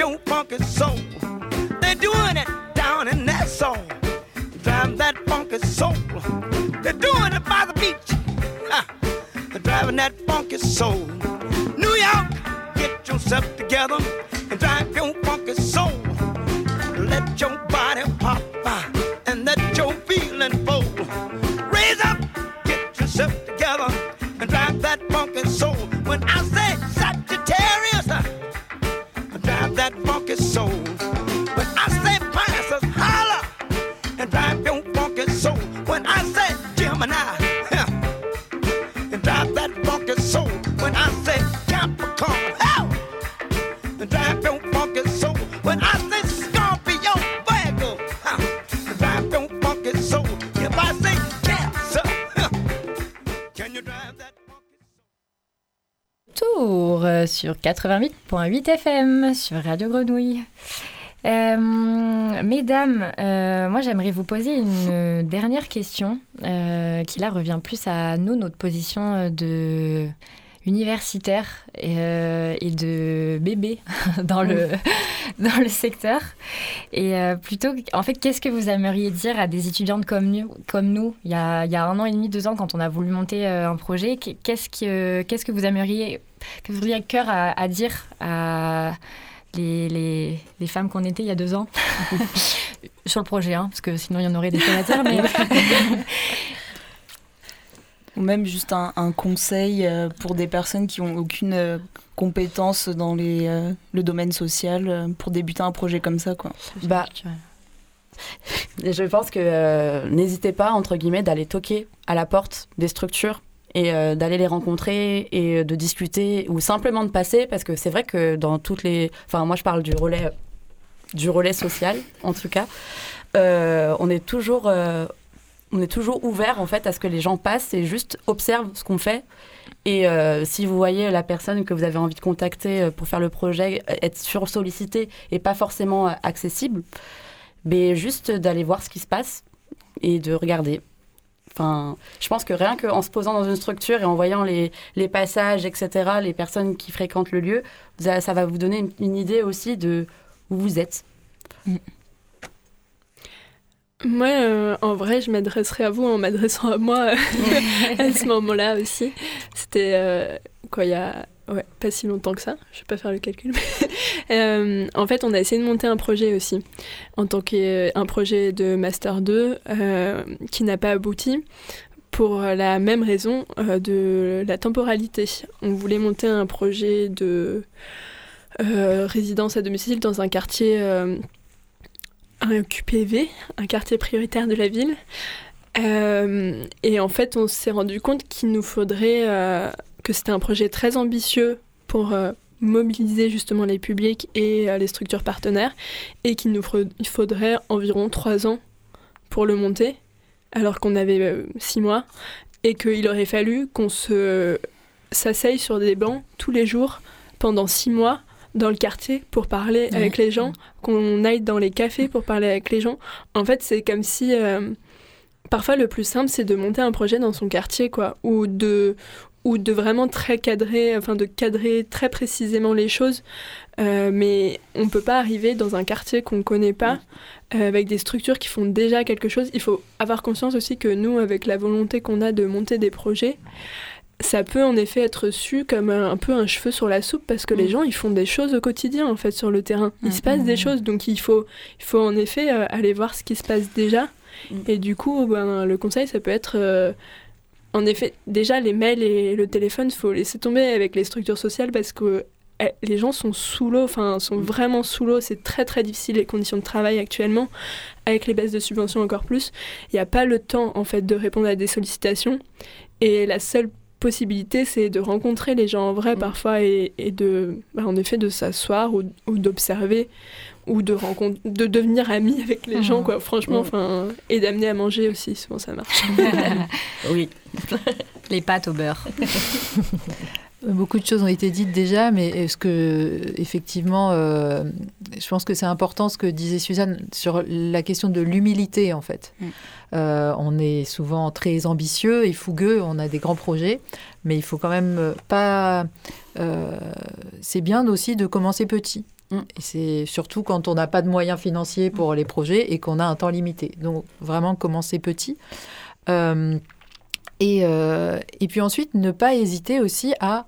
your funky soul. They're doing it down in that soul. Drive that funky soul. They're doing it by the beach. Uh, driving that funky soul. New York, get yourself together and drive your funky soul. Let your body pop by and let your feeling fold. Raise up, get yourself together and drive that sur 88.8 FM sur Radio Grenouille. Euh, mesdames, euh, moi j'aimerais vous poser une dernière question euh, qui là revient plus à nous, notre position de universitaire et, euh, et de bébé dans le, dans le secteur. Et euh, plutôt, en fait, qu'est-ce que vous aimeriez dire à des étudiantes comme nous, comme nous il, y a, il y a un an et demi, deux ans, quand on a voulu monter euh, un projet Qu'est-ce que, qu'est-ce que vous aimeriez, que vous auriez à cœur à, à dire à les, les, les femmes qu'on était il y a deux ans? Sur le projet, hein, parce que sinon il y en aurait des sénateurs. Mais... Ou même juste un, un conseil euh, pour des personnes qui ont aucune euh, compétence dans les, euh, le domaine social euh, pour débuter un projet comme ça, quoi. Bah, je pense que euh, n'hésitez pas, entre guillemets, d'aller toquer à la porte des structures et euh, d'aller les rencontrer et euh, de discuter ou simplement de passer parce que c'est vrai que dans toutes les... Enfin, moi, je parle du relais, du relais social, en tout cas. Euh, on est toujours... on est toujours ouvert en fait à ce que les gens passent et juste observent ce qu'on fait. Et euh, si vous voyez la personne que vous avez envie de contacter euh, pour faire le projet euh, être sur-sollicité et pas forcément accessible, mais juste d'aller voir ce qui se passe et de regarder. Enfin, je pense que rien qu'en se posant dans une structure et en voyant les, les passages, etc., les personnes qui fréquentent le lieu, ça, va vous donner une, une idée aussi de où vous êtes. Moi, euh, en vrai, je m'adresserai à vous en m'adressant à moi à ce moment-là aussi. C'était euh, quoi, il y a ouais, pas si longtemps que ça, je vais pas faire le calcul. euh, en fait, on a essayé de monter un projet aussi, en tant qu'un projet de Master 2 euh, qui n'a pas abouti pour la même raison euh, de la temporalité. On voulait monter un projet de euh, résidence à domicile dans un quartier euh, un QPV, un quartier prioritaire de la ville. Euh, et en fait, on s'est rendu compte qu'il nous faudrait, euh, que c'était un projet très ambitieux pour euh, mobiliser justement les publics et les structures partenaires, et qu'il nous faudrait environ trois ans pour le monter, alors qu'on avait six mois, et qu'il aurait fallu qu'on se s'asseye sur des bancs tous les jours pendant six mois dans le quartier pour parler Ouais. avec les gens, qu'on aille dans les cafés pour parler avec les gens. En fait, c'est comme si euh, parfois le plus simple c'est de monter un projet dans son quartier quoi ou de ou de vraiment très cadrer enfin de cadrer très précisément les choses Euh, mais on peut pas arriver dans un quartier qu'on connaît pas euh, avec des structures qui font déjà quelque chose il faut avoir conscience aussi que nous avec la volonté qu'on a de monter des projets ça peut en effet être su comme un, un peu un cheveu sur la soupe parce que les gens ils font des choses au quotidien en fait sur le terrain. Il se passe des choses donc il faut, il faut en effet euh, aller voir ce qui se passe déjà. Et du coup, ben, le conseil ça peut être euh, en effet déjà les mails et le téléphone, faut laisser tomber avec les structures sociales parce que eh, les gens sont sous l'eau, enfin sont vraiment sous l'eau. C'est très très difficile les conditions de travail actuellement, avec les baisses de subventions encore plus. Il n'y a pas le temps en fait de répondre à des sollicitations et la seule possibilité, c'est de rencontrer les gens en vrai parfois et, et de, bah, en effet, de s'asseoir ou, ou d'observer ou de rencontre, de devenir ami avec les gens, quoi. Franchement, Mhm. enfin, et d'amener à manger aussi, souvent ça marche. oui. Les pâtes au beurre. Beaucoup de choses ont été dites déjà, mais est-ce que, effectivement, euh, je pense que c'est important ce que disait Suzanne sur la question de l'humilité, en fait. Mm. Euh, on est souvent très ambitieux et fougueux, on a des grands projets, mais il faut quand même pas. euh, c'est bien aussi de commencer petit. Et c'est surtout quand on n'a pas de moyens financiers pour les projets et qu'on a un temps limité. Donc, vraiment commencer petit. Euh, et, puis ensuite, ne pas hésiter aussi à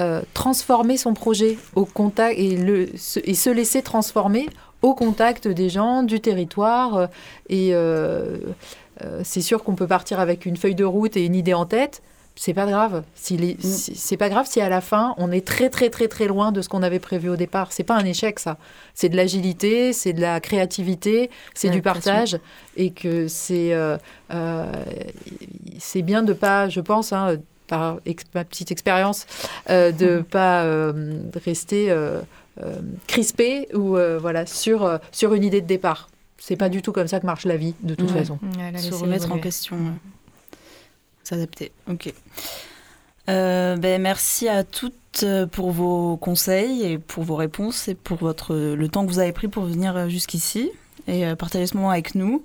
euh, transformer son projet au contact et, se, laisser transformer au contact des gens, du territoire. euh, Et c'est sûr qu'on peut partir avec une feuille de route et une idée en tête. C'est pas grave. Si les- si- C'est pas grave si à la fin on est très très très très loin de ce qu'on avait prévu au départ. C'est pas un échec ça. C'est de l'agilité, c'est de la créativité, c'est Ouais, du partage et que c'est euh, euh, c'est bien de pas, je pense, hein, par ma petite expérience, de ne mmh. pas rester crispé ou voilà, sur, sur une idée de départ. C'est pas du tout comme ça que marche la vie, de toute façon. Se remettre en question, s'adapter. Ok. ben, merci à toutes pour vos conseils et pour vos réponses et pour votre, le temps que vous avez pris pour venir jusqu'ici et partager ce moment avec nous.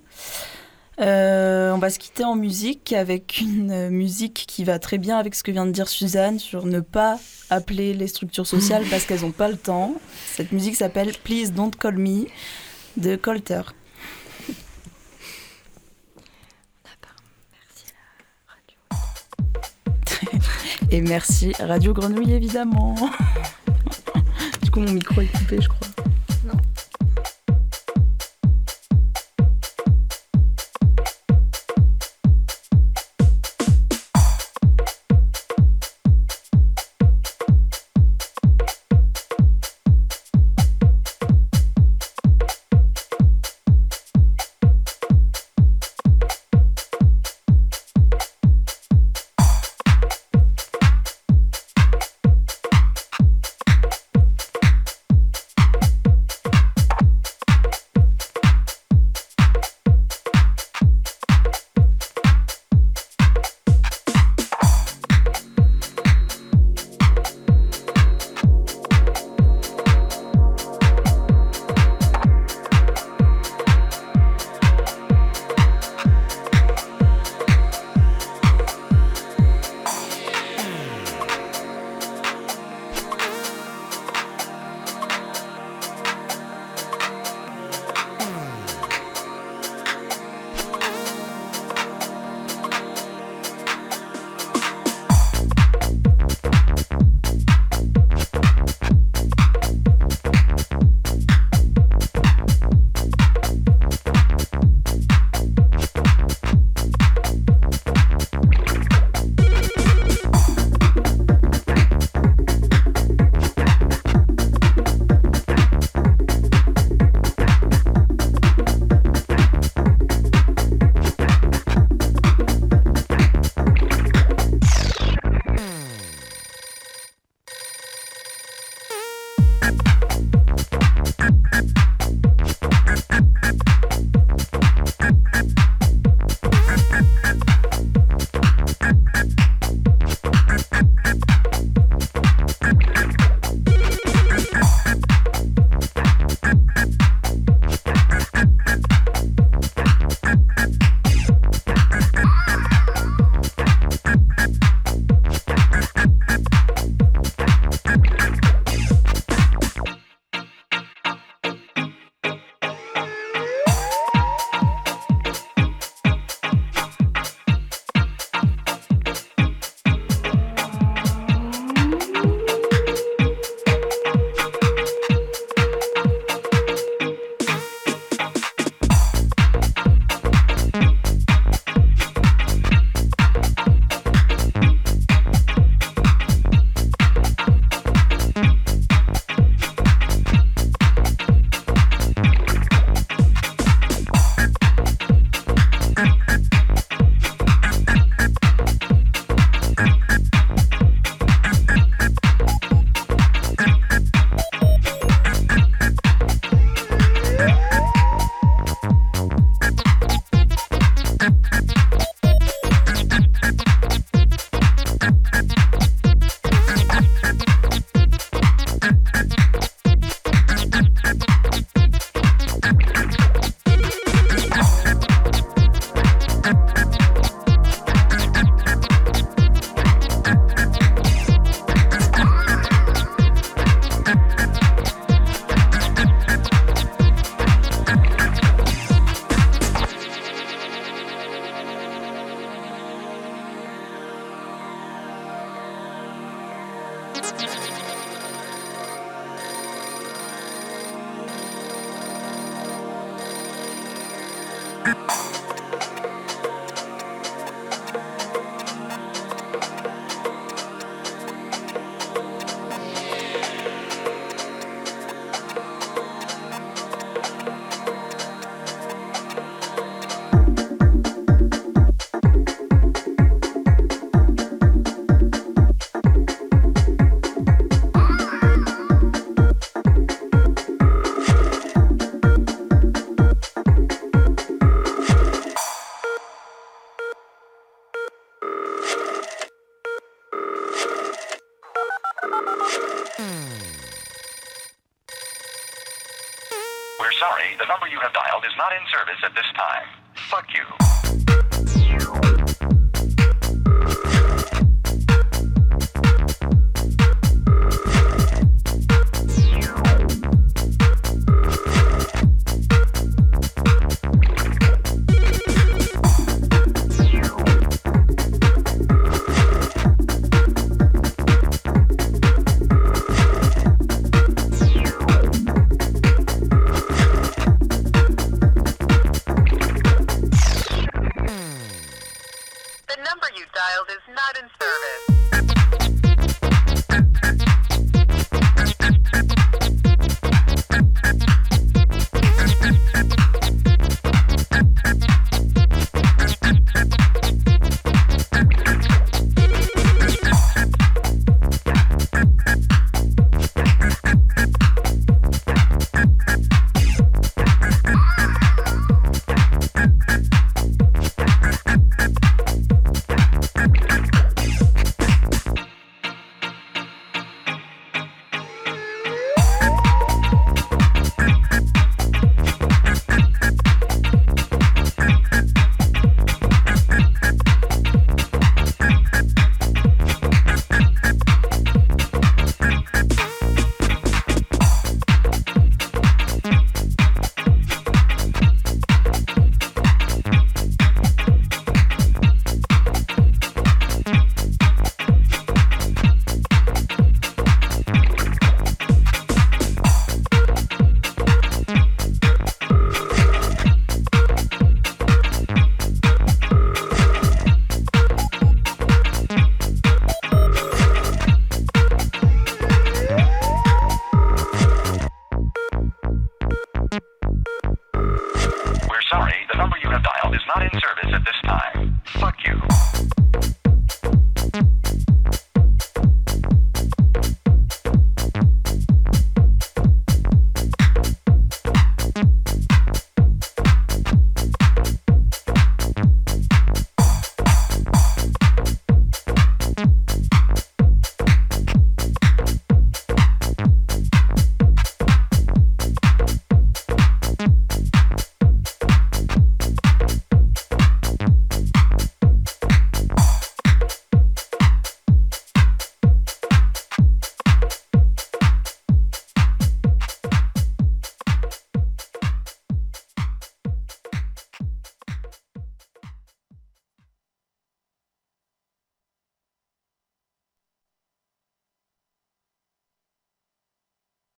Euh, on va se quitter en musique avec une musique qui va très bien avec ce que vient de dire Suzanne sur ne pas appeler les structures sociales parce qu'elles n'ont pas le temps. Cette musique s'appelle Please Don't Call Me de Colter. Et merci Radio Grenouille évidemment. du coup mon micro est coupé je crois.